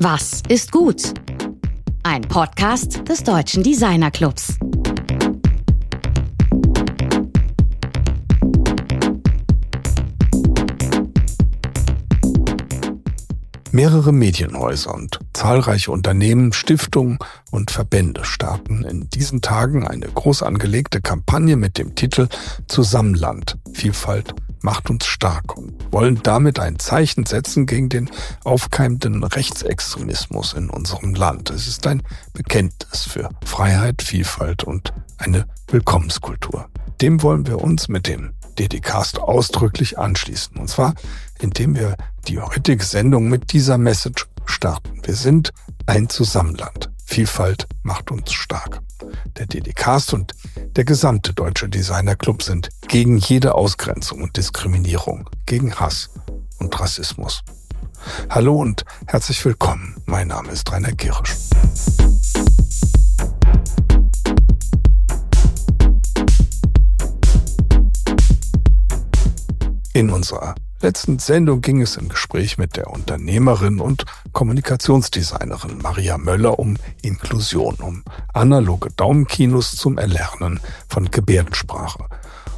Was ist gut? Ein Podcast des Deutschen Designer Clubs. Mehrere Medienhäuser und zahlreiche Unternehmen, Stiftungen und Verbände starten in diesen Tagen eine groß angelegte Kampagne mit dem Titel Zusammenland, Vielfalt macht uns stark und wollen damit ein Zeichen setzen gegen den aufkeimenden Rechtsextremismus in unserem Land. Es ist ein Bekenntnis für Freiheit, Vielfalt und eine Willkommenskultur. Dem wollen wir uns mit dem DDcast ausdrücklich anschließen. Und zwar, indem wir die heutige Sendung mit dieser Message starten. Wir sind ein Zusammenland. Vielfalt macht uns stark. Der DDcast und der gesamte Deutsche Designer Club sind gegen jede Ausgrenzung und Diskriminierung, gegen Hass und Rassismus. Hallo und herzlich willkommen. Mein Name ist Rainer Gerisch. In unserer letzten Sendung ging es im Gespräch mit der Unternehmerin und Kommunikationsdesignerin Maria Möller um Inklusion, um analoge Daumenkinos zum Erlernen von Gebärdensprache.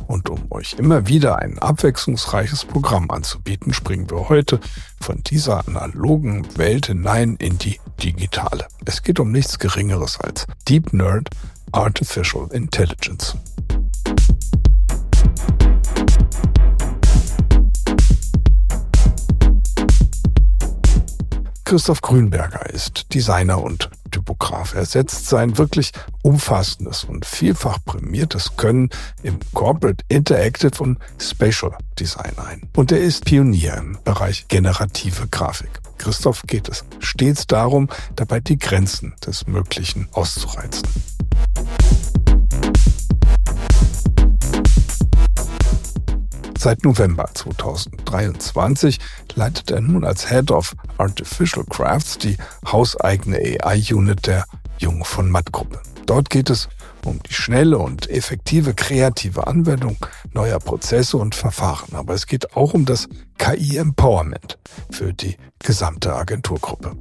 Und um euch immer wieder ein abwechslungsreiches Programm anzubieten, springen wir heute von dieser analogen Welt hinein in die digitale. Es geht um nichts Geringeres als Deep Nerd Artificial Intelligence. Christoph Grünberger ist Designer und Typograf. Er setzt sein wirklich umfassendes und vielfach prämiertes Können im Corporate Interactive und Spatial Design ein. Und er ist Pionier im Bereich generative Grafik. Christoph geht es stets darum, dabei die Grenzen des Möglichen auszureizen. Seit November 2023 leitet er nun als Head of Artificial Crafts die hauseigene AI-Unit der Jung von Matt Gruppe. Dort geht es um die schnelle und effektive kreative Anwendung neuer Prozesse und Verfahren. Aber es geht auch um das KI-Empowerment für die gesamte Agenturgruppe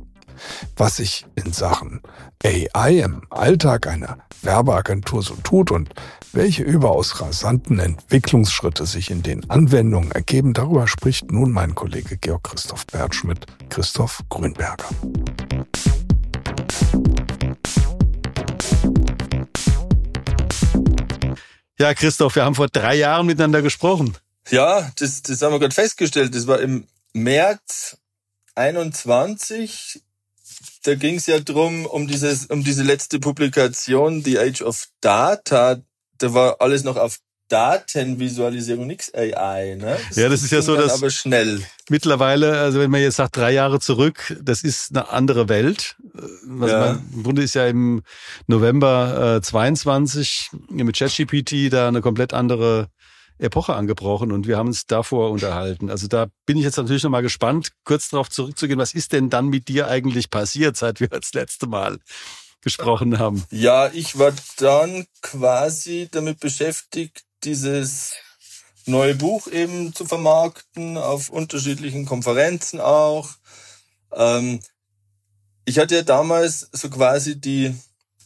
was sich in Sachen AI im Alltag einer Werbeagentur so tut und welche überaus rasanten Entwicklungsschritte sich in den Anwendungen ergeben, darüber spricht nun mein Kollege Georg Christoph Bertsch mit Christoph Grünberger. Ja, Christoph, wir haben vor drei Jahren miteinander gesprochen. Ja, das, das haben wir gerade festgestellt. Das war im März 21 da ging es ja drum um dieses, um diese letzte Publikation, The Age of Data. Da war alles noch auf Datenvisualisierung, nix AI, ne? Das ja, das ist ja so, dass aber schnell. Mittlerweile, also wenn man jetzt sagt drei Jahre zurück, das ist eine andere Welt. Also ja. man, Im Grunde ist ja im November äh, 22 mit ChatGPT da eine komplett andere Epoche angebrochen und wir haben uns davor unterhalten. Also da bin ich jetzt natürlich nochmal gespannt, kurz darauf zurückzugehen. Was ist denn dann mit dir eigentlich passiert, seit wir das letzte Mal gesprochen haben? Ja, ich war dann quasi damit beschäftigt, dieses neue Buch eben zu vermarkten, auf unterschiedlichen Konferenzen auch. Ähm, ich hatte ja damals so quasi die,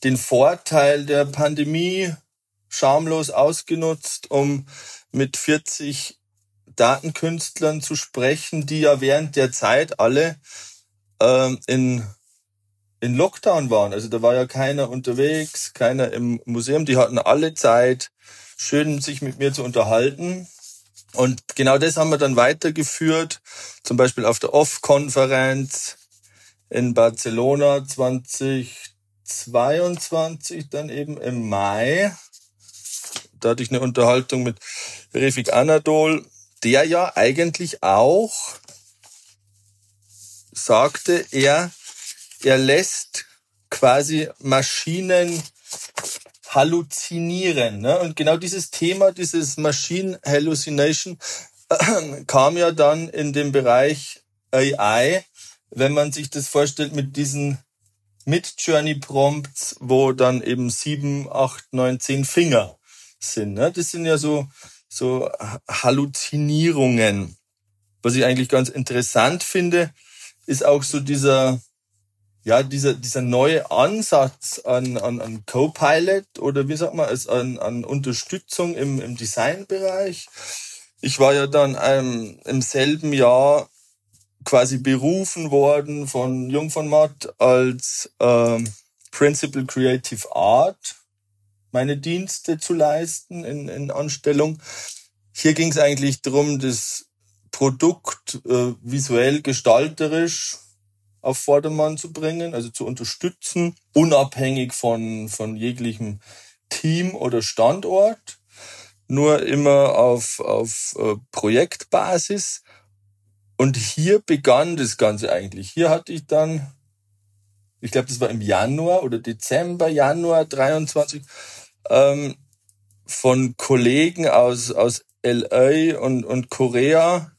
den Vorteil der Pandemie schamlos ausgenutzt, um mit 40 Datenkünstlern zu sprechen, die ja während der Zeit alle ähm, in, in Lockdown waren. Also da war ja keiner unterwegs, keiner im Museum. Die hatten alle Zeit, schön sich mit mir zu unterhalten. Und genau das haben wir dann weitergeführt, zum Beispiel auf der OFF-Konferenz in Barcelona 2022, dann eben im Mai da hatte ich eine Unterhaltung mit Refik Anadol, der ja eigentlich auch sagte, er, er lässt quasi Maschinen halluzinieren. Ne? Und genau dieses Thema, dieses Machine Hallucination, äh, kam ja dann in dem Bereich AI, wenn man sich das vorstellt mit diesen Mid-Journey-Prompts, wo dann eben sieben, acht, neun, zehn Finger sind. Ne? Das sind ja so, so Halluzinierungen. Was ich eigentlich ganz interessant finde, ist auch so dieser, ja, dieser, dieser neue Ansatz an, an, an Copilot oder wie sagt man es, an, an Unterstützung im, im Designbereich. Ich war ja dann ähm, im selben Jahr quasi berufen worden von Jung von Matt als ähm, Principal Creative Art meine Dienste zu leisten in, in Anstellung. Hier ging es eigentlich darum, das Produkt äh, visuell gestalterisch auf Vordermann zu bringen, also zu unterstützen, unabhängig von, von jeglichem Team oder Standort, nur immer auf, auf äh, Projektbasis. Und hier begann das Ganze eigentlich. Hier hatte ich dann, ich glaube, das war im Januar oder Dezember, Januar 23, ähm, von Kollegen aus, aus LA und, und Korea,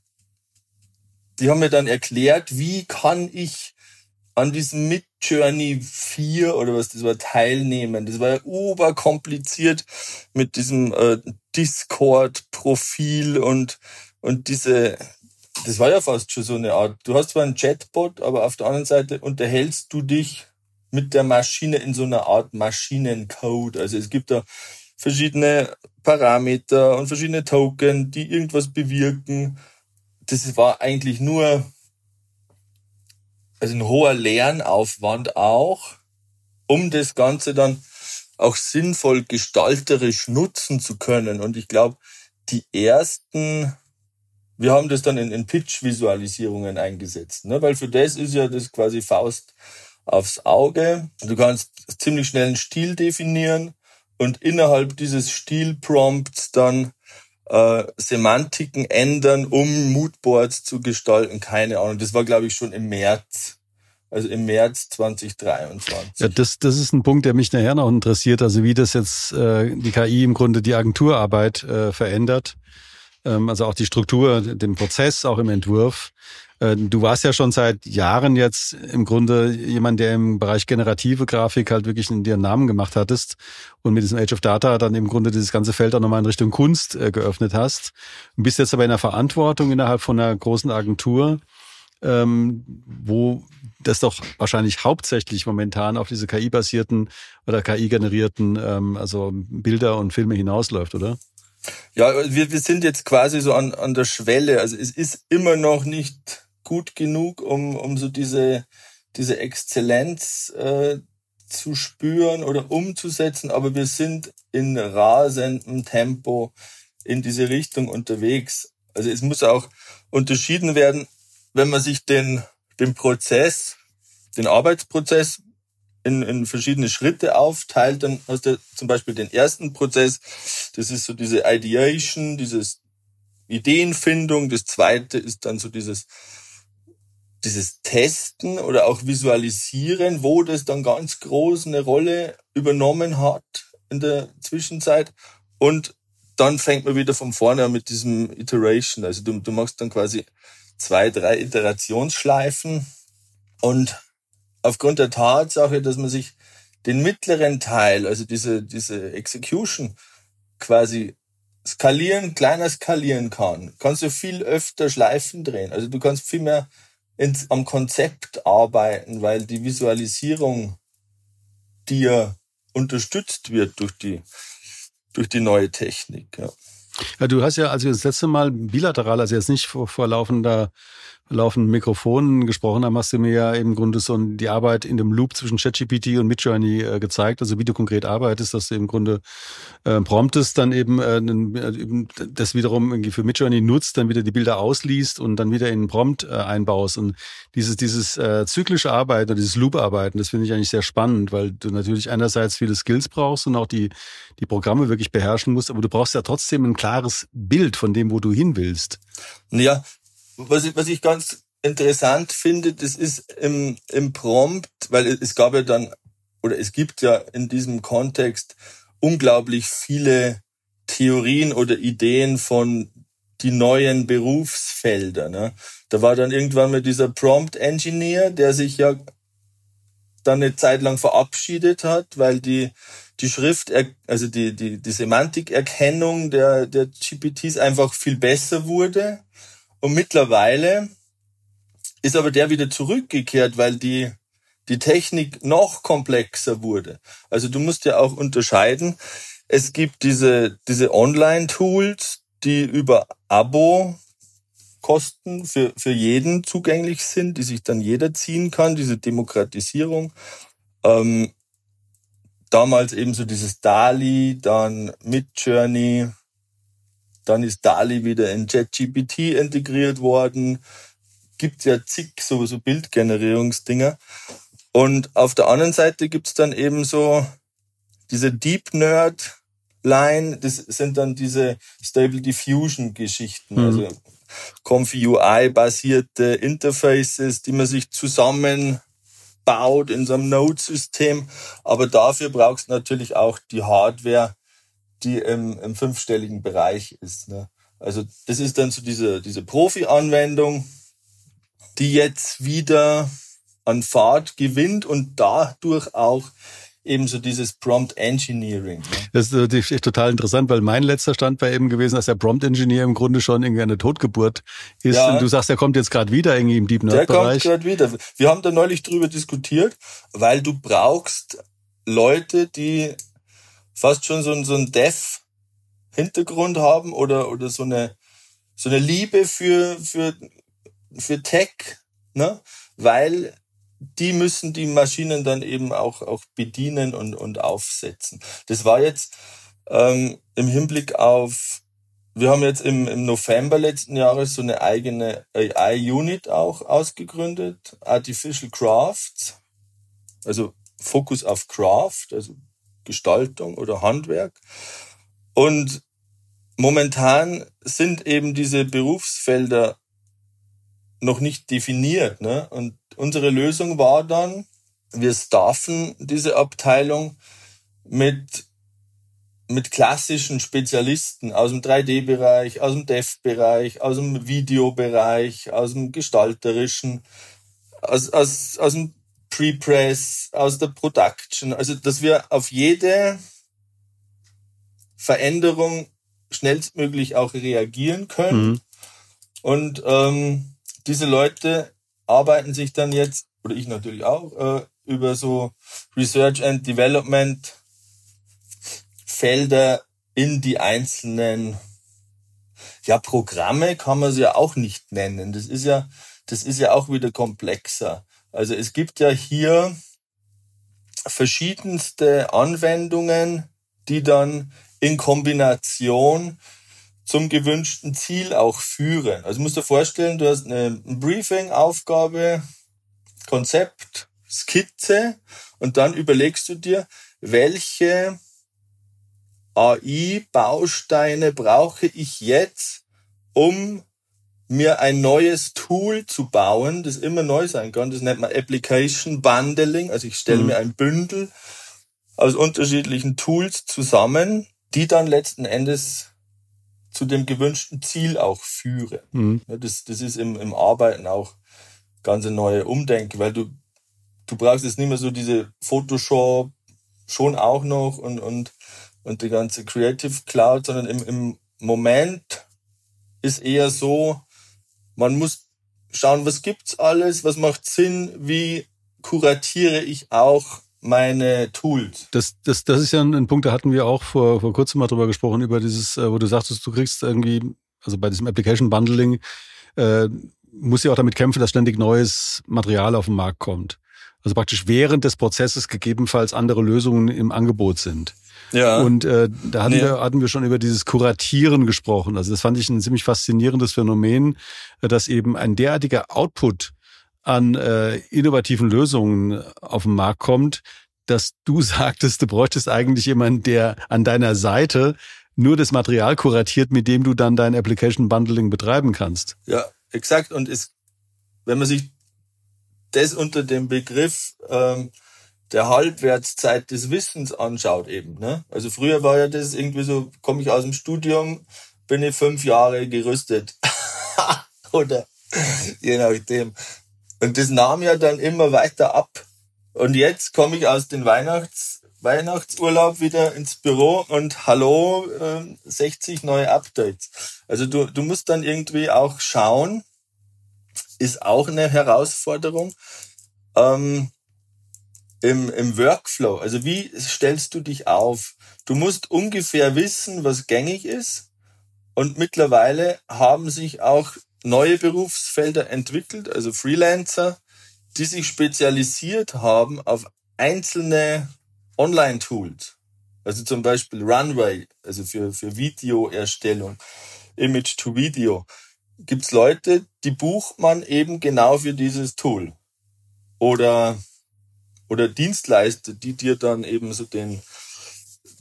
die haben mir dann erklärt, wie kann ich an diesem Midjourney 4 oder was das war teilnehmen. Das war ja oberkompliziert mit diesem äh, Discord-Profil und, und diese, das war ja fast schon so eine Art. Du hast zwar einen Chatbot, aber auf der anderen Seite unterhältst du dich mit der Maschine in so einer Art Maschinencode. Also es gibt da verschiedene Parameter und verschiedene Token, die irgendwas bewirken. Das war eigentlich nur also ein hoher Lernaufwand auch, um das Ganze dann auch sinnvoll gestalterisch nutzen zu können. Und ich glaube, die ersten, wir haben das dann in, in Pitch-Visualisierungen eingesetzt, ne? weil für das ist ja das quasi Faust aufs Auge. Du kannst ziemlich schnell einen Stil definieren und innerhalb dieses Stilprompts dann äh, Semantiken ändern, um Moodboards zu gestalten. Keine Ahnung. Das war, glaube ich, schon im März. Also im März 2023. Ja, das, das ist ein Punkt, der mich nachher noch interessiert. Also wie das jetzt äh, die KI im Grunde die Agenturarbeit äh, verändert. Ähm, also auch die Struktur, den Prozess, auch im Entwurf. Äh, du warst ja schon seit Jahren jetzt im Grunde jemand, der im Bereich generative Grafik halt wirklich in dir einen Namen gemacht hattest und mit diesem Age of Data dann im Grunde dieses ganze Feld auch nochmal in Richtung Kunst äh, geöffnet hast. Du bist jetzt aber in der Verantwortung innerhalb von einer großen Agentur, ähm, wo das doch wahrscheinlich hauptsächlich momentan auf diese KI-basierten oder KI-generierten ähm, also Bilder und Filme hinausläuft, oder? Ja, wir, wir sind jetzt quasi so an, an der Schwelle. Also es ist immer noch nicht gut genug, um, um so diese, diese Exzellenz äh, zu spüren oder umzusetzen, aber wir sind in rasendem Tempo in diese Richtung unterwegs. Also es muss auch unterschieden werden, wenn man sich den, den Prozess, den Arbeitsprozess in, in verschiedene Schritte aufteilt, dann hast du zum Beispiel den ersten Prozess, das ist so diese Ideation, dieses Ideenfindung. Das zweite ist dann so dieses dieses Testen oder auch Visualisieren, wo das dann ganz groß eine Rolle übernommen hat in der Zwischenzeit. Und dann fängt man wieder von vorne an mit diesem Iteration. Also du, du machst dann quasi zwei, drei Iterationsschleifen. Und aufgrund der Tatsache, dass man sich den mittleren Teil, also diese, diese Execution quasi skalieren, kleiner skalieren kann, kannst du viel öfter Schleifen drehen. Also du kannst viel mehr ins, am Konzept arbeiten, weil die Visualisierung dir unterstützt wird durch die, durch die neue Technik. Ja. Ja, du hast ja, als wir das letzte Mal bilateral, also jetzt nicht vor, vor laufender laufenden Mikrofonen gesprochen haben, hast du mir ja im Grunde so die Arbeit in dem Loop zwischen ChatGPT und Midjourney äh, gezeigt, also wie du konkret arbeitest, dass du im Grunde äh, promptest, dann eben äh, äh das wiederum irgendwie für Midjourney nutzt, dann wieder die Bilder ausliest und dann wieder in einen Prompt äh, einbaust. Und dieses, dieses äh, zyklische Arbeiten oder dieses Loop-Arbeiten, das finde ich eigentlich sehr spannend, weil du natürlich einerseits viele Skills brauchst und auch die, die Programme wirklich beherrschen musst, aber du brauchst ja trotzdem ein klares Bild von dem, wo du hin willst. Ja, was ich, was ich ganz interessant finde, das ist im, im Prompt, weil es gab ja dann, oder es gibt ja in diesem Kontext unglaublich viele Theorien oder Ideen von die neuen Berufsfelder. Ne? Da war dann irgendwann mal dieser Prompt Engineer, der sich ja dann eine Zeit lang verabschiedet hat, weil die die Schrift, also die die die Semantikerkennung der der GPTs einfach viel besser wurde und mittlerweile ist aber der wieder zurückgekehrt, weil die, die Technik noch komplexer wurde. Also du musst ja auch unterscheiden. Es gibt diese, diese Online-Tools, die über Abo Kosten für, für jeden zugänglich sind, die sich dann jeder ziehen kann, diese Demokratisierung. Ähm, damals eben so dieses DALI, dann Midjourney, dann ist DALI wieder in JetGPT integriert worden. Gibt ja zig so, so Bildgenerierungsdinger. Und auf der anderen Seite gibt's dann eben so diese Deep Nerd Line, das sind dann diese Stable Diffusion Geschichten, mhm. also Comfy UI basierte Interfaces, die man sich zusammen baut in so einem Node-System. Aber dafür brauchst du natürlich auch die Hardware, die im, im fünfstelligen Bereich ist. Ne? Also das ist dann so diese, diese Profi-Anwendung, die jetzt wieder an Fahrt gewinnt und dadurch auch ebenso dieses Prompt Engineering. Ne? Das ist total interessant, weil mein letzter Stand war eben gewesen, dass der Prompt Engineer im Grunde schon irgendwie eine Totgeburt ist. Ja. Und du sagst, er kommt jetzt gerade wieder irgendwie im Deep Nerd Bereich. Der kommt gerade wieder. Wir haben da neulich drüber diskutiert, weil du brauchst Leute, die fast schon so, ein so ein Dev Hintergrund haben oder oder so eine so eine Liebe für für für Tech, ne? Weil die müssen die Maschinen dann eben auch, auch bedienen und, und aufsetzen. Das war jetzt ähm, im Hinblick auf, wir haben jetzt im, im November letzten Jahres so eine eigene AI-Unit auch ausgegründet, Artificial Crafts, also Fokus auf Craft, also Gestaltung oder Handwerk. Und momentan sind eben diese Berufsfelder noch nicht definiert. Ne? Und unsere Lösung war dann, wir staffen diese Abteilung mit mit klassischen Spezialisten aus dem 3D-Bereich, aus dem Dev-Bereich, aus dem Videobereich, aus dem gestalterischen, aus, aus, aus dem Pre-Press, aus der Production. Also, dass wir auf jede Veränderung schnellstmöglich auch reagieren können. Mhm. Und ähm, diese Leute arbeiten sich dann jetzt, oder ich natürlich auch, äh, über so Research and Development Felder in die einzelnen ja, Programme kann man sie ja auch nicht nennen. Das ist ja, das ist ja auch wieder komplexer. Also es gibt ja hier verschiedenste Anwendungen, die dann in Kombination zum gewünschten Ziel auch führen. Also musst du dir vorstellen, du hast eine Briefing, Aufgabe, Konzept, Skizze und dann überlegst du dir, welche AI-Bausteine brauche ich jetzt, um mir ein neues Tool zu bauen, das immer neu sein kann. Das nennt man Application Bundling. Also ich stelle mhm. mir ein Bündel aus unterschiedlichen Tools zusammen, die dann letzten Endes zu dem gewünschten Ziel auch führen. Mhm. Das, das ist im, im Arbeiten auch ganz eine neue Umdenke, weil du, du brauchst jetzt nicht mehr so diese Photoshop schon auch noch und, und, und die ganze Creative Cloud, sondern im, im Moment ist eher so, man muss schauen, was gibt's alles, was macht Sinn, wie kuratiere ich auch meine Tools. Das, das, das ist ja ein, ein, Punkt, da hatten wir auch vor, vor kurzem mal drüber gesprochen, über dieses, äh, wo du sagtest, du kriegst irgendwie, also bei diesem Application Bundling, äh, muss ja auch damit kämpfen, dass ständig neues Material auf den Markt kommt. Also praktisch während des Prozesses gegebenenfalls andere Lösungen im Angebot sind. Ja. Und äh, da hatten, ja. wir, hatten wir schon über dieses Kuratieren gesprochen. Also das fand ich ein ziemlich faszinierendes Phänomen, dass eben ein derartiger Output an äh, innovativen Lösungen auf den Markt kommt, dass du sagtest, du bräuchtest eigentlich jemanden, der an deiner Seite nur das Material kuratiert, mit dem du dann dein Application Bundling betreiben kannst. Ja, exakt. Und es, wenn man sich das unter dem Begriff ähm, der Halbwertszeit des Wissens anschaut eben. Ne? Also früher war ja das irgendwie so, komme ich aus dem Studium, bin ich fünf Jahre gerüstet. Oder je nachdem. Und das nahm ja dann immer weiter ab. Und jetzt komme ich aus dem Weihnachts Weihnachtsurlaub wieder ins Büro und hallo, äh, 60 neue Updates. Also du, du musst dann irgendwie auch schauen, ist auch eine Herausforderung, ähm, im, im Workflow. Also wie stellst du dich auf? Du musst ungefähr wissen, was gängig ist. Und mittlerweile haben sich auch neue Berufsfelder entwickelt, also Freelancer, die sich spezialisiert haben auf einzelne Online-Tools. Also zum Beispiel Runway, also für, für Videoerstellung, Image to Video. Gibt's Leute, die bucht man eben genau für dieses Tool. Oder, oder Dienstleister, die dir dann eben so den,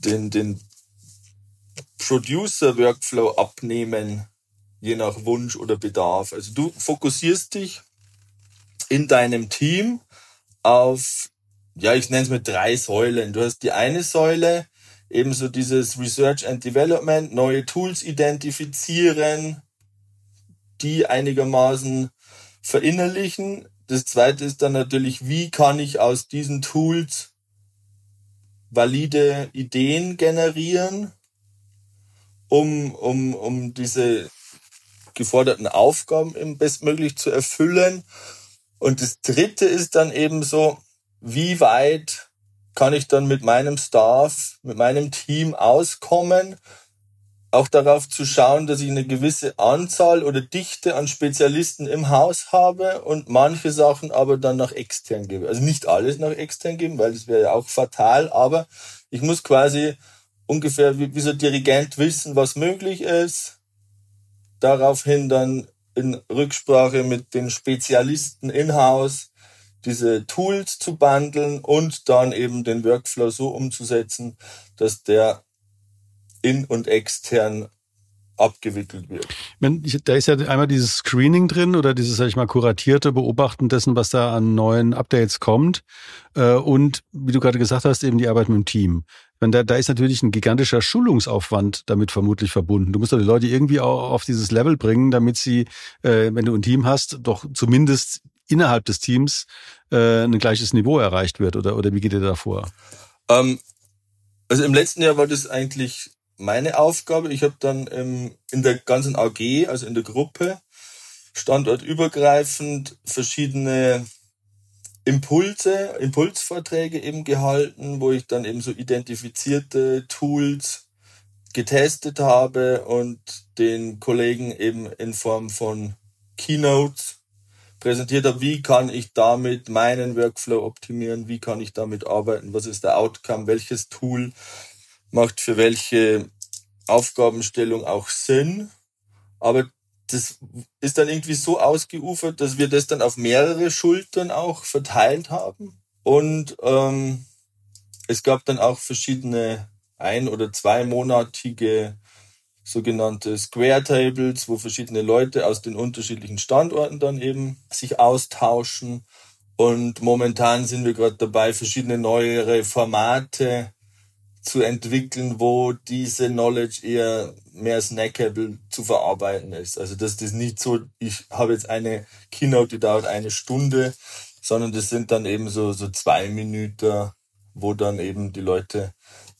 den, den Producer-Workflow abnehmen, je nach Wunsch oder Bedarf. Also du fokussierst dich in deinem Team auf, ja, ich nenne es mit drei Säulen. Du hast die eine Säule, ebenso dieses Research and Development, neue Tools identifizieren, die einigermaßen verinnerlichen. Das zweite ist dann natürlich, wie kann ich aus diesen Tools valide Ideen generieren, um, um, um diese geforderten Aufgaben im bestmöglich zu erfüllen. Und das dritte ist dann eben so, wie weit kann ich dann mit meinem Staff, mit meinem Team auskommen, auch darauf zu schauen, dass ich eine gewisse Anzahl oder Dichte an Spezialisten im Haus habe und manche Sachen aber dann nach extern gebe. Also nicht alles nach extern geben, weil das wäre ja auch fatal, aber ich muss quasi ungefähr wie, wie so Dirigent wissen, was möglich ist, daraufhin dann in Rücksprache mit den Spezialisten in-house diese Tools zu bundeln und dann eben den Workflow so umzusetzen, dass der in und extern abgewickelt wird. Da ist ja einmal dieses Screening drin oder dieses, sag ich mal, kuratierte Beobachten dessen, was da an neuen Updates kommt. Äh, und wie du gerade gesagt hast, eben die Arbeit mit dem Team. Da, da ist natürlich ein gigantischer Schulungsaufwand damit vermutlich verbunden. Du musst doch die Leute irgendwie auch auf dieses Level bringen, damit sie, äh, wenn du ein Team hast, doch zumindest innerhalb des Teams äh, ein gleiches Niveau erreicht wird. Oder, oder wie geht ihr da vor? Ähm, also im letzten Jahr war das eigentlich meine Aufgabe. Ich habe dann ähm, in der ganzen AG, also in der Gruppe, standortübergreifend verschiedene Impulse, Impulsvorträge eben gehalten, wo ich dann eben so identifizierte Tools getestet habe und den Kollegen eben in Form von Keynotes präsentiert habe, wie kann ich damit meinen Workflow optimieren, wie kann ich damit arbeiten, was ist der Outcome, welches Tool macht für welche Aufgabenstellung auch Sinn. Aber das ist dann irgendwie so ausgeufert, dass wir das dann auf mehrere Schultern auch verteilt haben. Und ähm, es gab dann auch verschiedene ein- oder zweimonatige sogenannte Square Tables, wo verschiedene Leute aus den unterschiedlichen Standorten dann eben sich austauschen. Und momentan sind wir gerade dabei, verschiedene neuere Formate zu entwickeln, wo diese Knowledge eher mehr snackable zu verarbeiten ist. Also dass das nicht so, ich habe jetzt eine Keynote, die dauert eine Stunde, sondern das sind dann eben so, so zwei Minuten, wo dann eben die Leute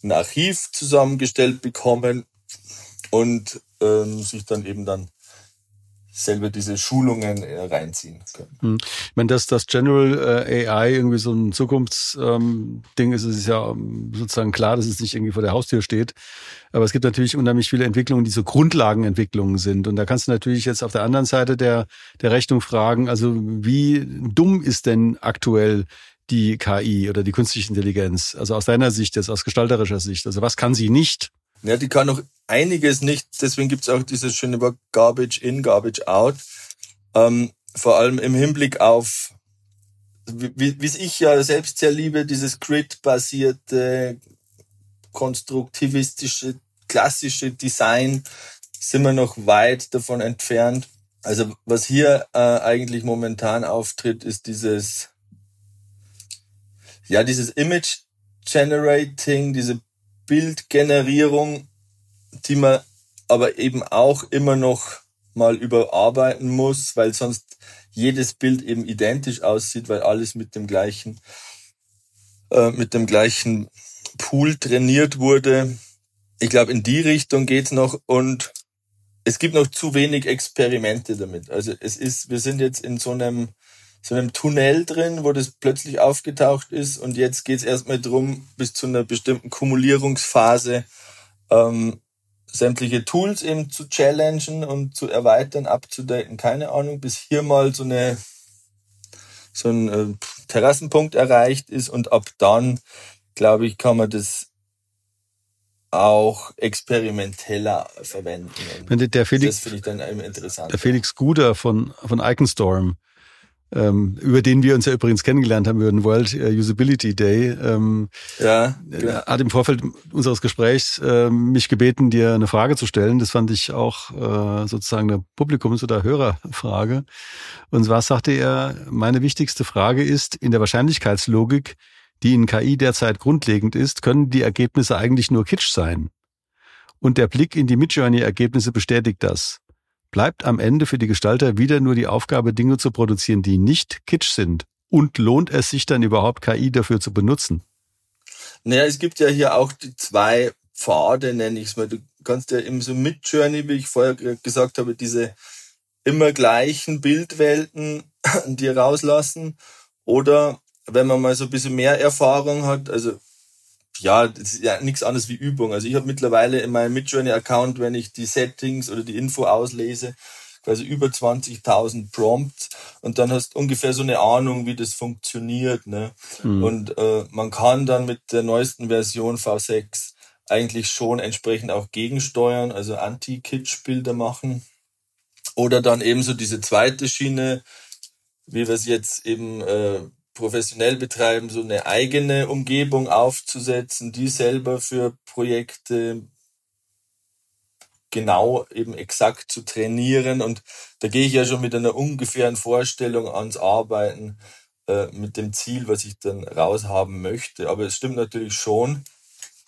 ein Archiv zusammengestellt bekommen und ähm, sich dann eben dann selber diese Schulungen äh, reinziehen können. Hm. Ich meine, dass das General äh, AI irgendwie so ein Zukunftsding ähm, ist, ist ja ähm, sozusagen klar, dass es nicht irgendwie vor der Haustür steht. Aber es gibt natürlich unheimlich viele Entwicklungen, die so Grundlagenentwicklungen sind. Und da kannst du natürlich jetzt auf der anderen Seite der, der Rechnung fragen, also wie dumm ist denn aktuell die KI oder die künstliche Intelligenz? Also aus deiner Sicht jetzt, aus gestalterischer Sicht. Also was kann sie nicht? Ja, die kann noch einiges nicht. Deswegen gibt's auch dieses schöne Wort Garbage in, Garbage out. Ähm, vor allem im Hinblick auf, wie, wie ich ja selbst sehr liebe, dieses Grid-basierte, konstruktivistische, klassische Design, sind wir noch weit davon entfernt. Also was hier äh, eigentlich momentan auftritt, ist dieses, ja, dieses Image Generating, diese Bildgenerierung, die man aber eben auch immer noch mal überarbeiten muss, weil sonst jedes Bild eben identisch aussieht, weil alles mit dem gleichen äh, mit dem gleichen Pool trainiert wurde. Ich glaube, in die Richtung geht's noch und es gibt noch zu wenig Experimente damit. Also es ist, wir sind jetzt in so einem so einem Tunnel drin, wo das plötzlich aufgetaucht ist. Und jetzt geht es erstmal drum, bis zu einer bestimmten Kumulierungsphase ähm, sämtliche Tools eben zu challengen und zu erweitern, abzudaten, keine Ahnung, bis hier mal so eine so ein äh, Terrassenpunkt erreicht ist und ab dann, glaube ich, kann man das auch experimenteller verwenden. Der Felix, das finde ich dann eben interessant. Der Felix Guder von, von Iconstorm, ähm, über den wir uns ja übrigens kennengelernt haben über den World äh, Usability Day, ähm, ja, genau. hat im Vorfeld unseres Gesprächs äh, mich gebeten, dir eine Frage zu stellen. Das fand ich auch äh, sozusagen eine Publikums- oder Hörerfrage. Und zwar sagte er, meine wichtigste Frage ist, in der Wahrscheinlichkeitslogik, die in KI derzeit grundlegend ist, können die Ergebnisse eigentlich nur Kitsch sein. Und der Blick in die Midjourney-Ergebnisse bestätigt das bleibt am Ende für die Gestalter wieder nur die Aufgabe, Dinge zu produzieren, die nicht kitsch sind. Und lohnt es sich dann überhaupt, KI dafür zu benutzen? Naja, es gibt ja hier auch die zwei Pfade, nenne ich es mal. Du kannst ja eben so mit Journey, wie ich vorher gesagt habe, diese immer gleichen Bildwelten dir rauslassen. Oder wenn man mal so ein bisschen mehr Erfahrung hat, also ja, das ist ja nichts anderes wie Übung. Also ich habe mittlerweile in meinem Midjourney-Account, wenn ich die Settings oder die Info auslese, quasi über 20.000 Prompts und dann hast du ungefähr so eine Ahnung, wie das funktioniert. Ne? Mhm. Und äh, man kann dann mit der neuesten Version V6 eigentlich schon entsprechend auch gegensteuern, also Anti-Kitsch-Bilder machen. Oder dann eben so diese zweite Schiene, wie wir es jetzt eben äh, professionell betreiben, so eine eigene Umgebung aufzusetzen, die selber für Projekte genau eben exakt zu trainieren. Und da gehe ich ja schon mit einer ungefähren Vorstellung ans Arbeiten äh, mit dem Ziel, was ich dann raushaben möchte. Aber es stimmt natürlich schon.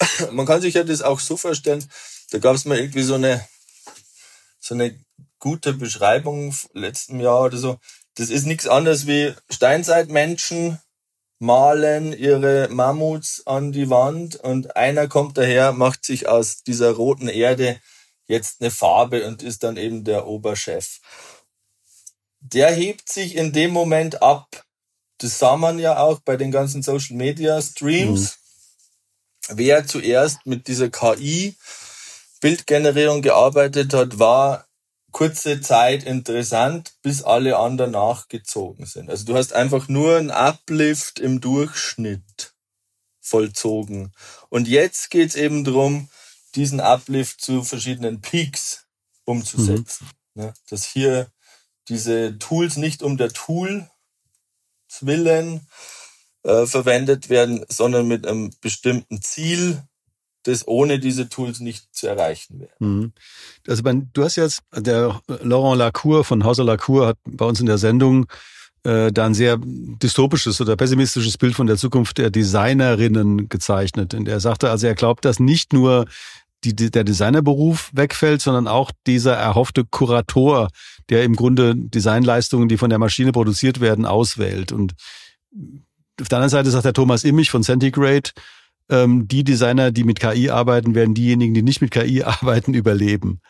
Man kann sich ja das auch so vorstellen, da gab es mal irgendwie so eine, so eine gute Beschreibung letzten Jahr oder so das ist nichts anderes wie Steinzeitmenschen malen ihre Mammuts an die Wand und einer kommt daher, macht sich aus dieser roten Erde jetzt eine Farbe und ist dann eben der Oberchef. Der hebt sich in dem Moment ab. Das sah man ja auch bei den ganzen Social Media Streams. Mhm. Wer zuerst mit dieser KI Bildgenerierung gearbeitet hat, war kurze Zeit interessant, bis alle anderen nachgezogen sind. Also du hast einfach nur einen Uplift im Durchschnitt vollzogen. Und jetzt geht's eben drum, diesen Uplift zu verschiedenen Peaks umzusetzen. Mhm. Ja, dass hier diese Tools nicht um der Tool willen äh, verwendet werden, sondern mit einem bestimmten Ziel, das ohne diese Tools nicht zu erreichen wäre. Mhm. Also man, du hast jetzt, der Laurent Lacour von Hauser Lacour hat bei uns in der Sendung äh, da ein sehr dystopisches oder pessimistisches Bild von der Zukunft der Designerinnen gezeichnet. Und er sagte, also er glaubt, dass nicht nur die, der Designerberuf wegfällt, sondern auch dieser erhoffte Kurator, der im Grunde Designleistungen, die von der Maschine produziert werden, auswählt. Und auf der anderen Seite sagt der Thomas Immich von Centigrade, die Designer, die mit KI arbeiten, werden diejenigen, die nicht mit KI arbeiten, überleben.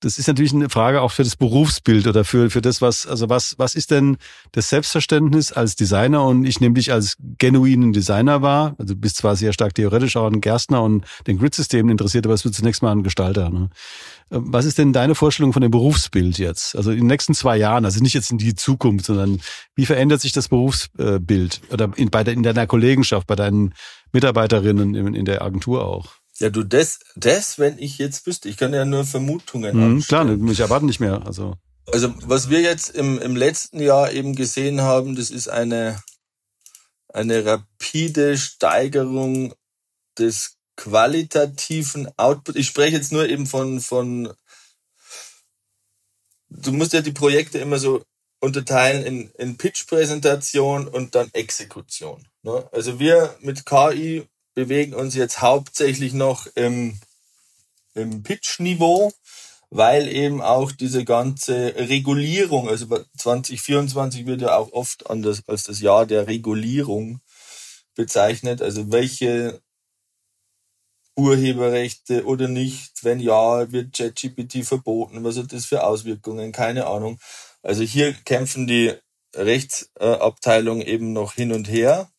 Das ist natürlich eine Frage auch für das Berufsbild oder für, für das, was, also was, was ist denn das Selbstverständnis als Designer? Und ich nehme dich als genuinen Designer wahr. Also du bist zwar sehr stark theoretisch auch an Gerstner und den Grid-Systemen interessiert, aber es wird zunächst mal ein Gestalter. Ne? Ähm, was ist denn deine Vorstellung von dem Berufsbild jetzt? Also in den nächsten zwei Jahren, also nicht jetzt in die Zukunft, sondern wie verändert sich das Berufsbild? Oder in, bei der, in deiner Kollegenschaft, bei deinen Mitarbeiterinnen in, in der Agentur auch? Ja, du, das, das, wenn ich jetzt wüsste, ich kann ja nur Vermutungen mhm, Klar, mich erwarten nicht mehr. Also. also was wir jetzt im, im letzten Jahr eben gesehen haben, das ist eine, eine rapide Steigerung des qualitativen Output. Ich spreche jetzt nur eben von, von, du musst ja die Projekte immer so unterteilen in, in Pitch-Präsentation und dann Exekution. Ne? Also wir mit KI bewegen uns jetzt hauptsächlich noch im, im Pitch-Niveau, weil eben auch diese ganze Regulierung, also 2024 wird ja auch oft das, als das Jahr der Regulierung bezeichnet, also welche Urheberrechte oder nicht, wenn ja, wird ChatGPT verboten, was hat das für Auswirkungen, keine Ahnung. Also hier kämpfen die Rechtsabteilung eben noch hin und her.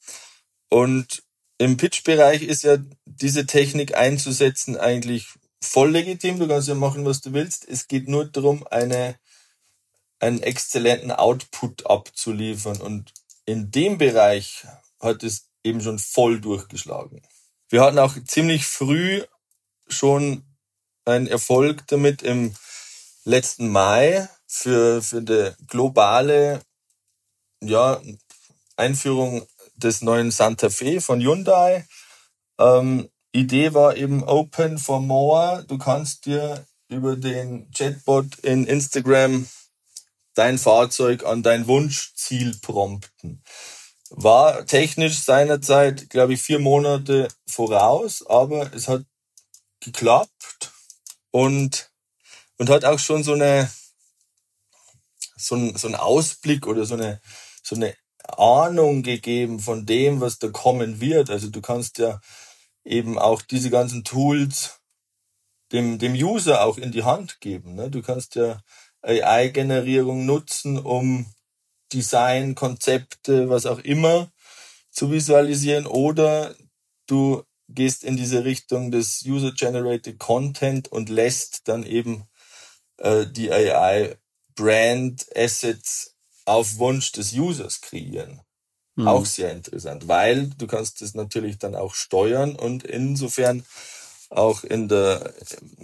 Und im Pitch-Bereich ist ja diese Technik einzusetzen eigentlich voll legitim. Du kannst ja machen, was du willst. Es geht nur darum, eine, einen exzellenten Output abzuliefern. Und in dem Bereich hat es eben schon voll durchgeschlagen. Wir hatten auch ziemlich früh schon einen Erfolg damit im letzten Mai für, für die globale ja, Einführung des neuen Santa Fe von Hyundai. Ähm, Idee war eben Open for More. Du kannst dir über den Chatbot in Instagram dein Fahrzeug an dein Wunschziel prompten. War technisch seinerzeit, glaube ich, vier Monate voraus, aber es hat geklappt und, und hat auch schon so eine, so ein, so ein Ausblick oder so eine, so eine Ahnung gegeben von dem, was da kommen wird. Also du kannst ja eben auch diese ganzen Tools dem, dem User auch in die Hand geben. Ne? Du kannst ja AI-Generierung nutzen, um Design, Konzepte, was auch immer zu visualisieren oder du gehst in diese Richtung des User-Generated Content und lässt dann eben äh, die AI Brand Assets auf Wunsch des Users kreieren. Mhm. Auch sehr interessant, weil du kannst es natürlich dann auch steuern und insofern auch in der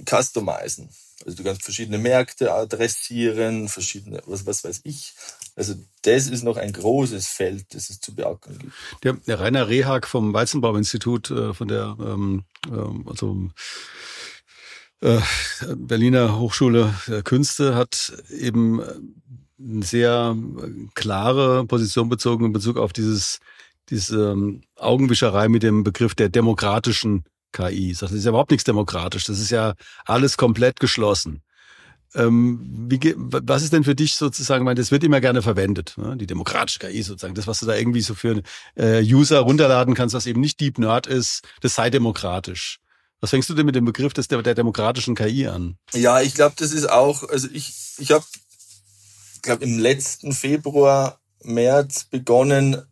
Customizen. Also du kannst verschiedene Märkte adressieren, verschiedene, was, was weiß ich. Also das ist noch ein großes Feld, das es zu beackern gibt. Der, der Rainer Rehag vom Weizenbauinstitut, äh, von der ähm, äh, also äh, Berliner Hochschule der Künste hat eben eine sehr klare Position bezogen in Bezug auf dieses diese ähm, Augenwischerei mit dem Begriff der demokratischen KI. Das ist ja überhaupt nichts demokratisch. Das ist ja alles komplett geschlossen. Ähm, wie, was ist denn für dich sozusagen, weil das wird immer gerne verwendet, ne? die demokratische KI sozusagen, das, was du da irgendwie so für äh, User runterladen kannst, was eben nicht Deep Nerd ist, das sei demokratisch. Was fängst du denn mit dem Begriff des, der, der demokratischen KI an? Ja, ich glaube, das ist auch, also ich, ich habe glaube, im letzten Februar, März begonnen,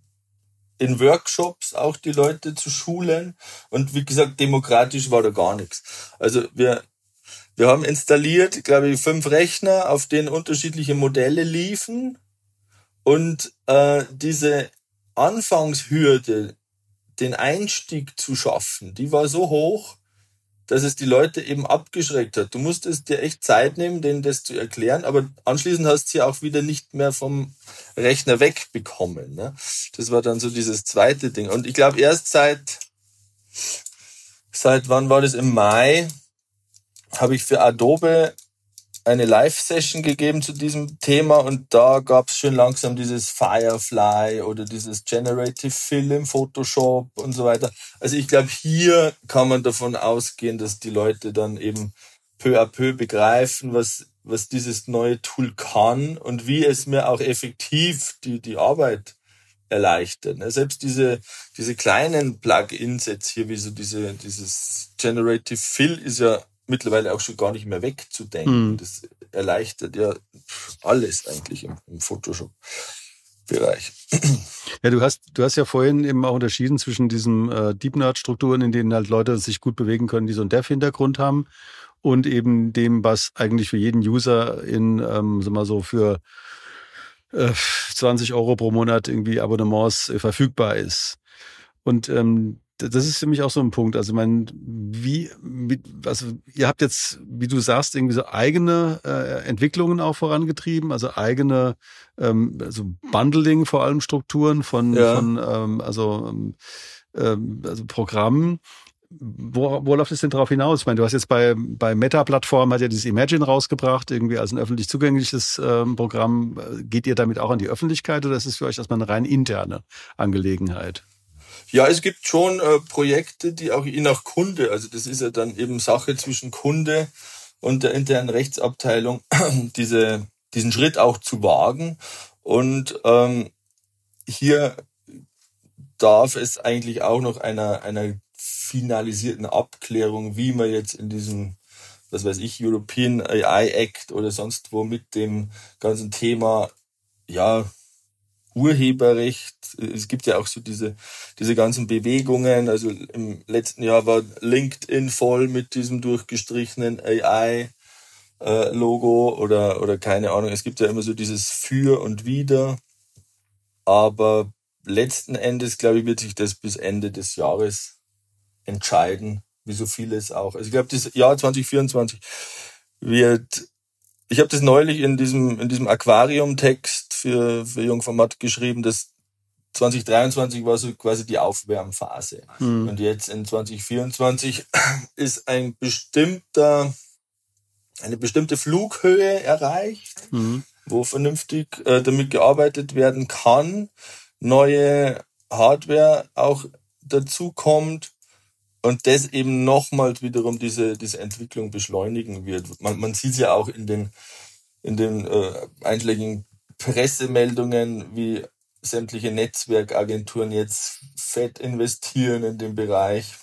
in Workshops auch die Leute zu schulen. Und wie gesagt, demokratisch war da gar nichts. Also wir, wir haben installiert, glaube ich, fünf Rechner, auf denen unterschiedliche Modelle liefen. Und äh, diese Anfangshürde, den Einstieg zu schaffen, die war so hoch, dass es die Leute eben abgeschreckt hat. Du musstest dir echt Zeit nehmen, denen das zu erklären, aber anschließend hast du sie auch wieder nicht mehr vom Rechner wegbekommen. Ne? Das war dann so dieses zweite Ding. Und ich glaube, erst seit, seit wann war das? Im Mai habe ich für Adobe eine Live-Session gegeben zu diesem Thema und da gab es schon langsam dieses Firefly oder dieses Generative Film, Photoshop und so weiter. Also ich glaube, hier kann man davon ausgehen, dass die Leute dann eben peu à peu begreifen, was, was dieses neue Tool kann und wie es mir auch effektiv die, die Arbeit erleichtert. Ne? Selbst diese, diese kleinen Plugins jetzt hier, wie so diese, dieses Generative Fill ist ja mittlerweile auch schon gar nicht mehr wegzudenken. Mhm. Das erleichtert ja alles eigentlich im, im Photoshop. Bereich. Ja, du hast, du hast ja vorhin eben auch unterschieden zwischen diesen äh, Deep Nerd Strukturen, in denen halt Leute sich gut bewegen können, die so einen Dev-Hintergrund haben und eben dem, was eigentlich für jeden User in, ähm, sag mal so, für äh, 20 Euro pro Monat irgendwie Abonnements äh, verfügbar ist. Und ähm, das ist für mich auch so ein Punkt. Also, mein, wie, wie, also ihr habt jetzt, wie du sagst, irgendwie so eigene äh, Entwicklungen auch vorangetrieben, also eigene, ähm, also Bundling vor allem Strukturen von, ja. von ähm, also, ähm, also Programmen. Wo, wo läuft es denn darauf hinaus? Ich meine, du hast jetzt bei, bei Meta-Plattform hat ja dieses Imagine rausgebracht, irgendwie als ein öffentlich zugängliches ähm, Programm. Geht ihr damit auch an die Öffentlichkeit oder ist es für euch erstmal eine rein interne Angelegenheit? Ja, es gibt schon äh, Projekte, die auch je nach Kunde, also das ist ja dann eben Sache zwischen Kunde und der internen Rechtsabteilung, diese, diesen Schritt auch zu wagen. Und ähm, hier darf es eigentlich auch noch einer, einer finalisierten Abklärung, wie man jetzt in diesem, was weiß ich, European AI Act oder sonst wo mit dem ganzen Thema, ja, Urheberrecht. Es gibt ja auch so diese, diese ganzen Bewegungen. Also im letzten Jahr war LinkedIn voll mit diesem durchgestrichenen AI. Äh, Logo oder, oder keine Ahnung. Es gibt ja immer so dieses Für und Wider. Aber letzten Endes, glaube ich, wird sich das bis Ende des Jahres entscheiden, wie so vieles auch. Also ich glaube, das Jahr 2024 wird ich habe das neulich in diesem, in diesem Aquarium-Text für, für Jungformat geschrieben, dass 2023 war so quasi die Aufwärmphase. Mhm. Und jetzt in 2024 ist ein bestimmter, eine bestimmte Flughöhe erreicht, mhm. wo vernünftig äh, damit gearbeitet werden kann, neue Hardware auch dazu kommt und das eben nochmals wiederum diese, diese Entwicklung beschleunigen wird. Man, man sieht es ja auch in den, in den äh, einschlägigen Pressemeldungen, wie sämtliche Netzwerkagenturen jetzt fett investieren in den Bereich,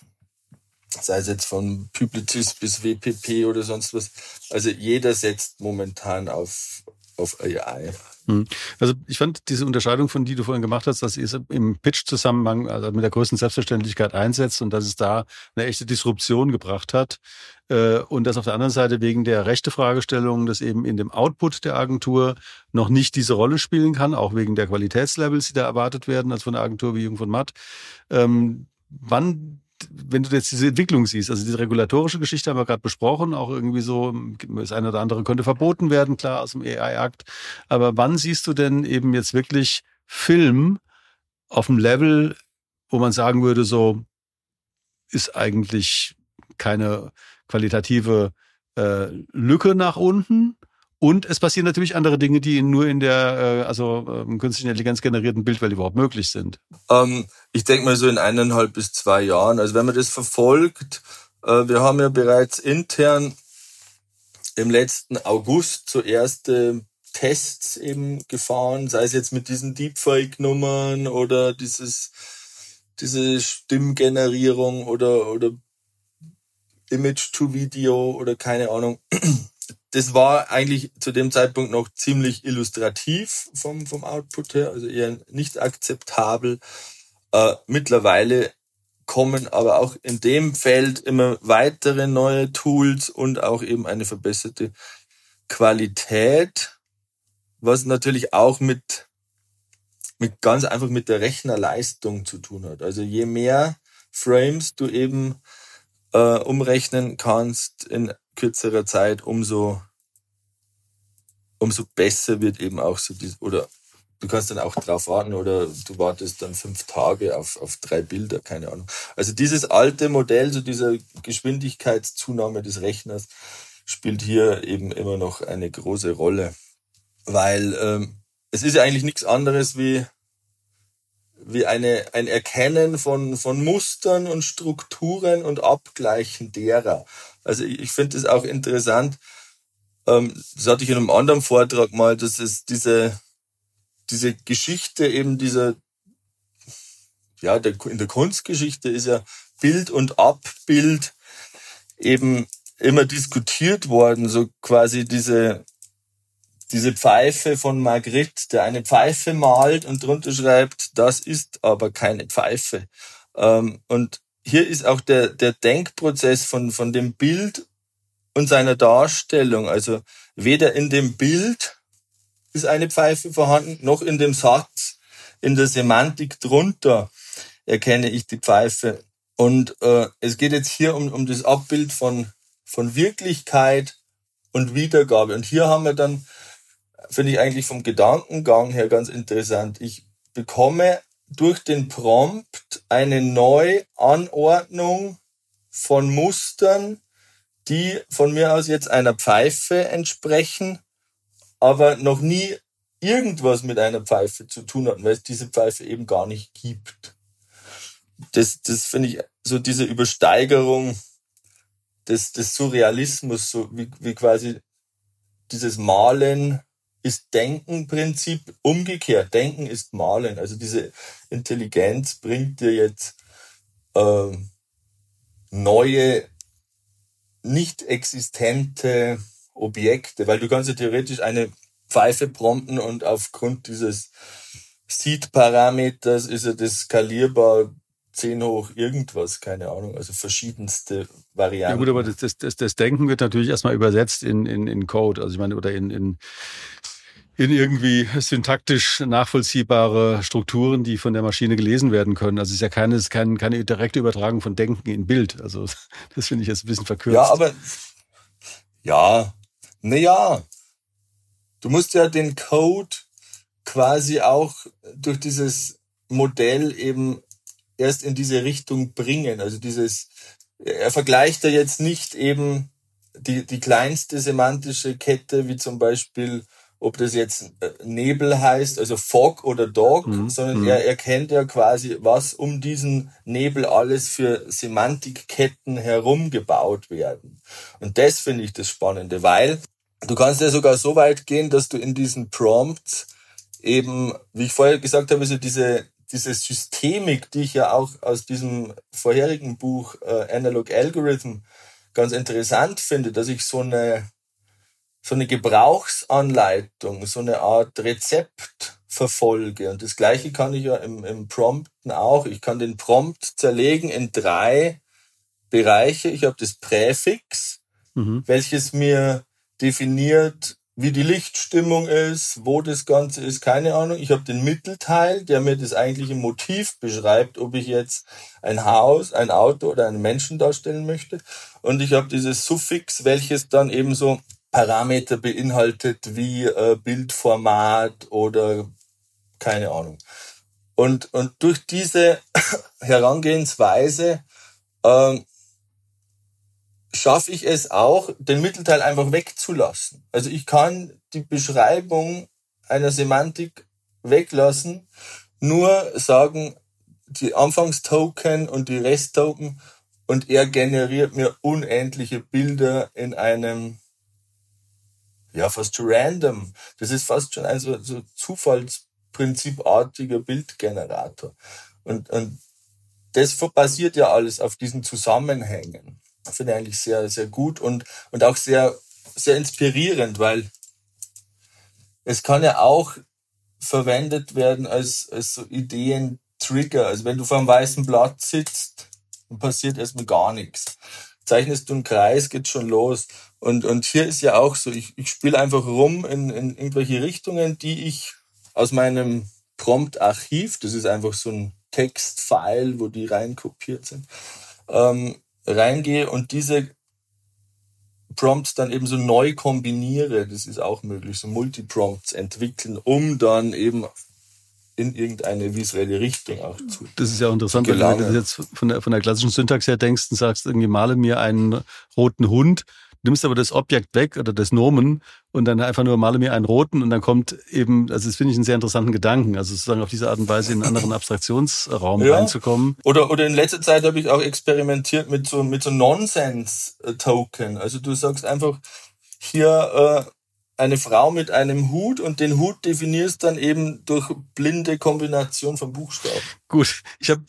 sei es jetzt von Publicis bis WPP oder sonst was. Also jeder setzt momentan auf, auf AI. Hm. Also ich fand diese Unterscheidung von die du vorhin gemacht hast, dass ihr es im Pitch-Zusammenhang also mit der größten Selbstverständlichkeit einsetzt und dass es da eine echte Disruption gebracht hat. Äh, und dass auf der anderen Seite wegen der rechte Fragestellung, das eben in dem Output der Agentur noch nicht diese Rolle spielen kann, auch wegen der Qualitätslevels, die da erwartet werden, als von einer Agentur wie Jung von Matt. Ähm, wann wenn du jetzt diese Entwicklung siehst, also diese regulatorische Geschichte haben wir gerade besprochen, auch irgendwie so, das eine oder andere könnte verboten werden, klar, aus dem AI-Akt. Aber wann siehst du denn eben jetzt wirklich Film auf dem Level, wo man sagen würde, so ist eigentlich keine qualitative äh, Lücke nach unten, und es passieren natürlich andere Dinge, die nur in der äh, also ähm, künstlichen Intelligenz generierten Bildwelt überhaupt möglich sind. Ähm, ich denke mal so in eineinhalb bis zwei Jahren. Also wenn man das verfolgt, äh, wir haben ja bereits intern im letzten August so erste Tests eben gefahren, sei es jetzt mit diesen Deepfake-Nummern oder dieses diese Stimmgenerierung oder oder Image to Video oder keine Ahnung das war eigentlich zu dem Zeitpunkt noch ziemlich illustrativ vom, vom Output her, also eher nicht akzeptabel. Äh, mittlerweile kommen aber auch in dem Feld immer weitere neue Tools und auch eben eine verbesserte Qualität, was natürlich auch mit, mit ganz einfach mit der Rechnerleistung zu tun hat. Also je mehr Frames du eben äh, umrechnen kannst in kürzerer Zeit, umso, umso besser wird eben auch so die, oder du kannst dann auch drauf warten oder du wartest dann fünf Tage auf, auf drei Bilder, keine Ahnung. Also dieses alte Modell, so dieser Geschwindigkeitszunahme des Rechners, spielt hier eben immer noch eine große Rolle. Weil ähm, es ist ja eigentlich nichts anderes wie wie eine, ein Erkennen von, von Mustern und Strukturen und Abgleichen derer. Also ich, ich finde es auch interessant, ähm, das hatte ich in einem anderen Vortrag mal, dass es diese, diese Geschichte eben dieser, ja, der, in der Kunstgeschichte ist ja Bild und Abbild eben immer diskutiert worden, so quasi diese, diese Pfeife von Magritte, der eine Pfeife malt und drunter schreibt, das ist aber keine Pfeife. Ähm, und hier ist auch der, der Denkprozess von, von dem Bild und seiner Darstellung. Also weder in dem Bild ist eine Pfeife vorhanden, noch in dem Satz, in der Semantik drunter erkenne ich die Pfeife. Und äh, es geht jetzt hier um, um das Abbild von, von Wirklichkeit und Wiedergabe. Und hier haben wir dann finde ich eigentlich vom Gedankengang her ganz interessant. Ich bekomme durch den Prompt eine Neuanordnung von Mustern, die von mir aus jetzt einer Pfeife entsprechen, aber noch nie irgendwas mit einer Pfeife zu tun hatten, weil es diese Pfeife eben gar nicht gibt. Das, das finde ich so diese Übersteigerung des, des Surrealismus, so wie, wie quasi dieses Malen ist Denken-Prinzip umgekehrt. Denken ist Malen. Also diese Intelligenz bringt dir jetzt äh, neue, nicht existente Objekte, weil du kannst ja theoretisch eine Pfeife prompten und aufgrund dieses Seed-Parameters ist ja das skalierbar 10 hoch irgendwas, keine Ahnung, also verschiedenste Varianten. Ja gut, aber das, das, das Denken wird natürlich erstmal übersetzt in, in, in Code, also ich meine, oder in, in, in irgendwie syntaktisch nachvollziehbare Strukturen, die von der Maschine gelesen werden können. Also es ist ja keine, ist keine, keine direkte Übertragung von Denken in Bild. Also das finde ich jetzt ein bisschen verkürzt. Ja, aber ja, na ja, du musst ja den Code quasi auch durch dieses Modell eben erst in diese Richtung bringen. Also dieses, er vergleicht da jetzt nicht eben die, die kleinste semantische Kette, wie zum Beispiel, ob das jetzt äh, Nebel heißt, also Fog oder Dog, mhm. sondern mhm. er erkennt ja quasi, was um diesen Nebel alles für Semantikketten herum gebaut werden. Und das finde ich das Spannende, weil du kannst ja sogar so weit gehen, dass du in diesen Prompts eben, wie ich vorher gesagt habe, so diese, diese Systemik, die ich ja auch aus diesem vorherigen Buch äh, Analog Algorithm ganz interessant finde, dass ich so eine, so eine Gebrauchsanleitung, so eine Art Rezept verfolge. Und das Gleiche kann ich ja im, im Prompten auch. Ich kann den Prompt zerlegen in drei Bereiche. Ich habe das Präfix, mhm. welches mir definiert, wie die Lichtstimmung ist, wo das Ganze ist, keine Ahnung. Ich habe den Mittelteil, der mir das eigentliche Motiv beschreibt, ob ich jetzt ein Haus, ein Auto oder einen Menschen darstellen möchte. Und ich habe dieses Suffix, welches dann eben so Parameter beinhaltet wie äh, Bildformat oder keine Ahnung. Und, und durch diese Herangehensweise äh, schaffe ich es auch, den Mittelteil einfach wegzulassen. Also ich kann die Beschreibung einer Semantik weglassen, nur sagen, die Anfangstoken und die Resttoken und er generiert mir unendliche Bilder in einem, ja, fast random. Das ist fast schon ein so, so zufallsprinzipartiger Bildgenerator. Und, und das basiert ja alles auf diesen Zusammenhängen finde ich eigentlich sehr, sehr gut und, und auch sehr, sehr inspirierend, weil es kann ja auch verwendet werden als, als so Ideen-Trigger. Also wenn du vor einem weißen Blatt sitzt, dann passiert erstmal gar nichts. Zeichnest du einen Kreis, geht schon los. Und, und hier ist ja auch so, ich, ich spiele einfach rum in, in irgendwelche Richtungen, die ich aus meinem Prompt-Archiv, das ist einfach so ein Textfile, wo die reinkopiert sind, ähm, reingehe und diese Prompts dann eben so neu kombiniere, das ist auch möglich, so Multiprompts entwickeln, um dann eben in irgendeine visuelle Richtung auch zu. Das ist ja auch interessant, wenn du jetzt von der, von der klassischen Syntax her denkst und sagst, irgendwie male mir einen roten Hund, nimmst aber das Objekt weg oder das Nomen und dann einfach nur male mir einen roten und dann kommt eben, also das finde ich einen sehr interessanten Gedanken, also sozusagen auf diese Art und Weise in einen anderen Abstraktionsraum ja. reinzukommen. Oder, oder in letzter Zeit habe ich auch experimentiert mit so, mit so Nonsense-Token. Also du sagst einfach hier, äh, eine Frau mit einem Hut und den Hut definierst dann eben durch blinde Kombination von Buchstaben. Gut, ich habe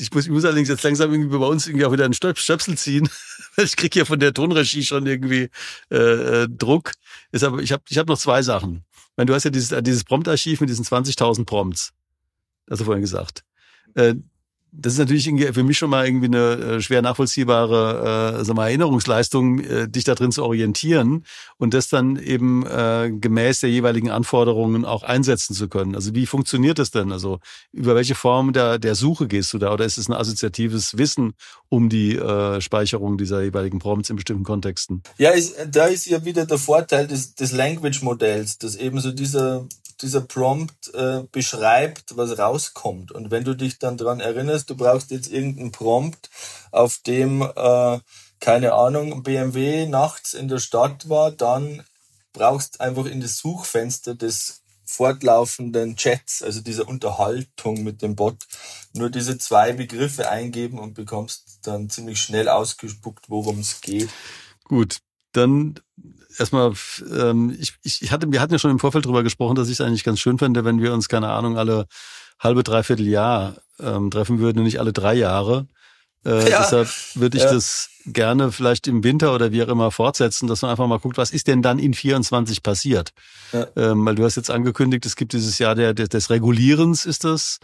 ich muss, ich muss allerdings jetzt langsam irgendwie bei uns irgendwie auch wieder einen Stöpsel ziehen. ich krieg hier von der Tonregie schon irgendwie äh, äh, Druck. Ist aber, ich habe ich hab noch zwei Sachen. Ich meine, du hast ja dieses, dieses Prompt-Archiv mit diesen 20.000 Prompts. Hast du vorhin gesagt. Äh, das ist natürlich für mich schon mal irgendwie eine äh, schwer nachvollziehbare äh, sag mal, Erinnerungsleistung, äh, dich da drin zu orientieren und das dann eben äh, gemäß der jeweiligen Anforderungen auch einsetzen zu können. Also wie funktioniert das denn? Also über welche Form der, der Suche gehst du da? Oder ist es ein assoziatives Wissen um die äh, Speicherung dieser jeweiligen Prompts in bestimmten Kontexten? Ja, ist, da ist ja wieder der Vorteil des, des Language-Modells, dass eben so dieser dieser Prompt äh, beschreibt, was rauskommt. Und wenn du dich dann dran erinnerst, du brauchst jetzt irgendeinen Prompt, auf dem, äh, keine Ahnung, BMW nachts in der Stadt war, dann brauchst einfach in das Suchfenster des fortlaufenden Chats, also dieser Unterhaltung mit dem Bot, nur diese zwei Begriffe eingeben und bekommst dann ziemlich schnell ausgespuckt, worum es geht. Gut, dann erstmal, ähm, ich, ich hatte, wir hatten ja schon im Vorfeld drüber gesprochen, dass ich es eigentlich ganz schön fände, wenn wir uns, keine Ahnung, alle halbe, dreiviertel Jahr ähm, treffen würden und nicht alle drei Jahre. Äh, ja. Deshalb würde ich ja. das gerne vielleicht im Winter oder wie auch immer fortsetzen, dass man einfach mal guckt, was ist denn dann in 24 passiert? Ja. Ähm, weil du hast jetzt angekündigt, es gibt dieses Jahr der, der, des Regulierens, ist das.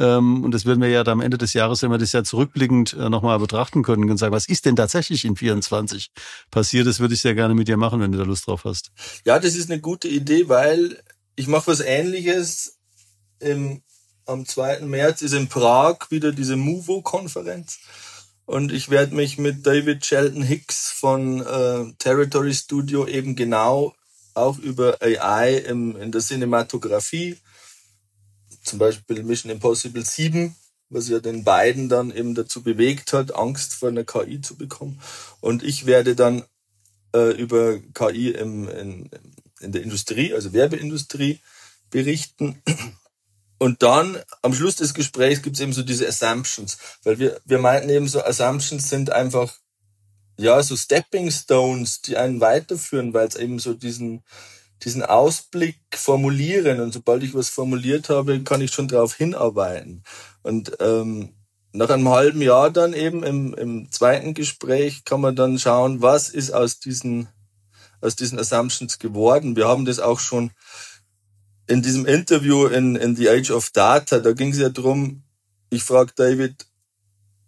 Ähm, und das werden wir ja am Ende des Jahres, wenn wir das ja zurückblickend äh, nochmal betrachten können und sagen, was ist denn tatsächlich in 24 passiert? Das würde ich sehr gerne mit dir machen, wenn du da Lust drauf hast. Ja, das ist eine gute Idee, weil ich mache was ähnliches im am 2. März ist in Prag wieder diese MUVO-Konferenz. Und ich werde mich mit David Shelton Hicks von äh, Territory Studio eben genau auch über AI im, in der Cinematografie, zum Beispiel Mission Impossible 7, was ja den beiden dann eben dazu bewegt hat, Angst vor einer KI zu bekommen. Und ich werde dann äh, über KI im, in, in der Industrie, also Werbeindustrie, berichten. Und dann am Schluss des Gesprächs gibt es eben so diese Assumptions, weil wir, wir meinten eben so, Assumptions sind einfach, ja, so Stepping Stones, die einen weiterführen, weil es eben so diesen, diesen Ausblick formulieren und sobald ich was formuliert habe, kann ich schon darauf hinarbeiten. Und ähm, nach einem halben Jahr dann eben im, im zweiten Gespräch kann man dann schauen, was ist aus diesen, aus diesen Assumptions geworden. Wir haben das auch schon in diesem Interview in, in The Age of Data, da ging es ja drum. ich frage David,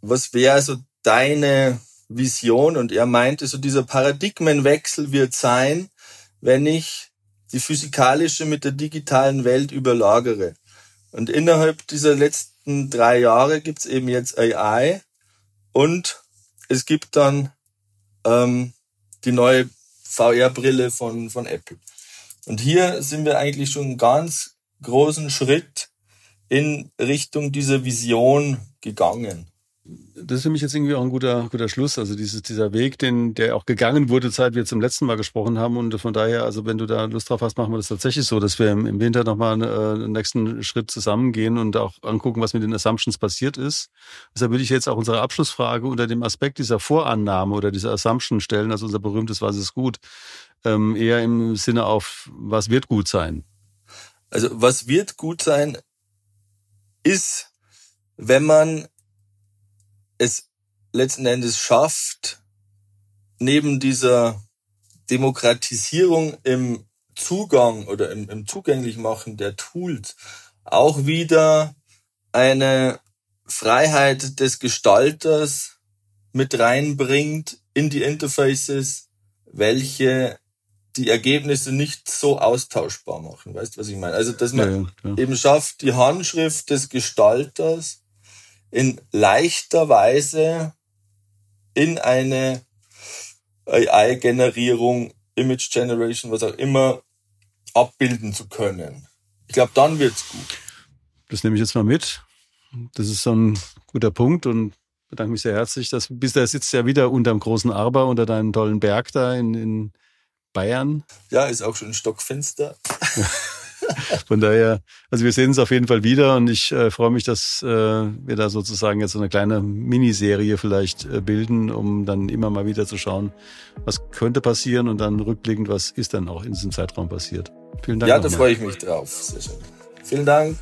was wäre so deine Vision? Und er meinte, so dieser Paradigmenwechsel wird sein, wenn ich die physikalische mit der digitalen Welt überlagere. Und innerhalb dieser letzten drei Jahre gibt's eben jetzt AI und es gibt dann ähm, die neue VR-Brille von, von Apple. Und hier sind wir eigentlich schon einen ganz großen Schritt in Richtung dieser Vision gegangen. Das ist für mich jetzt irgendwie auch ein guter, guter Schluss. Also dieses, dieser Weg, den, der auch gegangen wurde, seit wir zum letzten Mal gesprochen haben. Und von daher, also wenn du da Lust drauf hast, machen wir das tatsächlich so, dass wir im, Winter nochmal äh, einen nächsten Schritt zusammengehen und auch angucken, was mit den Assumptions passiert ist. Deshalb würde ich jetzt auch unsere Abschlussfrage unter dem Aspekt dieser Vorannahme oder dieser Assumption stellen, also unser berühmtes Was ist gut ähm, eher im Sinne auf, was wird gut sein? Also was wird gut sein, ist, wenn man es letzten Endes schafft, neben dieser Demokratisierung im Zugang oder im, im Zugänglichmachen der Tools auch wieder eine Freiheit des Gestalters mit reinbringt in die Interfaces, welche die Ergebnisse nicht so austauschbar machen. Weißt du, was ich meine? Also, dass man ja, ja. eben schafft, die Handschrift des Gestalters in leichter Weise in eine AI-Generierung, Image Generation, was auch immer, abbilden zu können. Ich glaube, dann wird's gut. Das nehme ich jetzt mal mit. Das ist so ein guter Punkt und bedanke mich sehr herzlich. Dass, bis da sitzt ja wieder unterm großen Arber, unter deinem tollen Berg da in, in Bayern. Ja, ist auch schon stockfinster. Von daher, also wir sehen uns auf jeden Fall wieder und ich äh, freue mich, dass äh, wir da sozusagen jetzt so eine kleine Miniserie vielleicht äh, bilden, um dann immer mal wieder zu schauen, was könnte passieren und dann rückblickend, was ist dann auch in diesem Zeitraum passiert. Vielen Dank. Ja, da freue ich mich drauf. Sehr schön. Vielen Dank.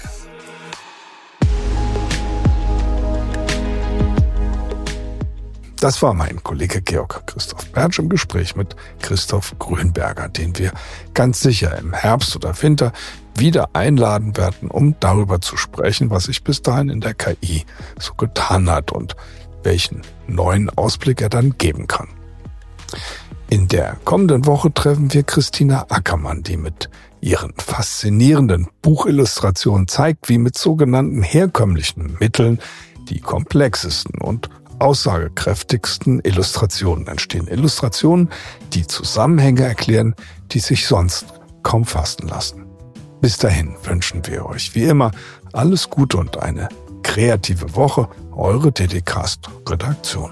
Das war mein Kollege Georg Christoph Bertsch im Gespräch mit Christoph Grünberger, den wir ganz sicher im Herbst oder Winter wieder einladen werden, um darüber zu sprechen, was sich bis dahin in der KI so getan hat und welchen neuen Ausblick er dann geben kann. In der kommenden Woche treffen wir Christina Ackermann, die mit ihren faszinierenden Buchillustrationen zeigt, wie mit sogenannten herkömmlichen Mitteln die komplexesten und aussagekräftigsten Illustrationen entstehen. Illustrationen, die Zusammenhänge erklären, die sich sonst kaum fassen lassen. Bis dahin wünschen wir euch wie immer alles Gute und eine kreative Woche. Eure DDcast Redaktion.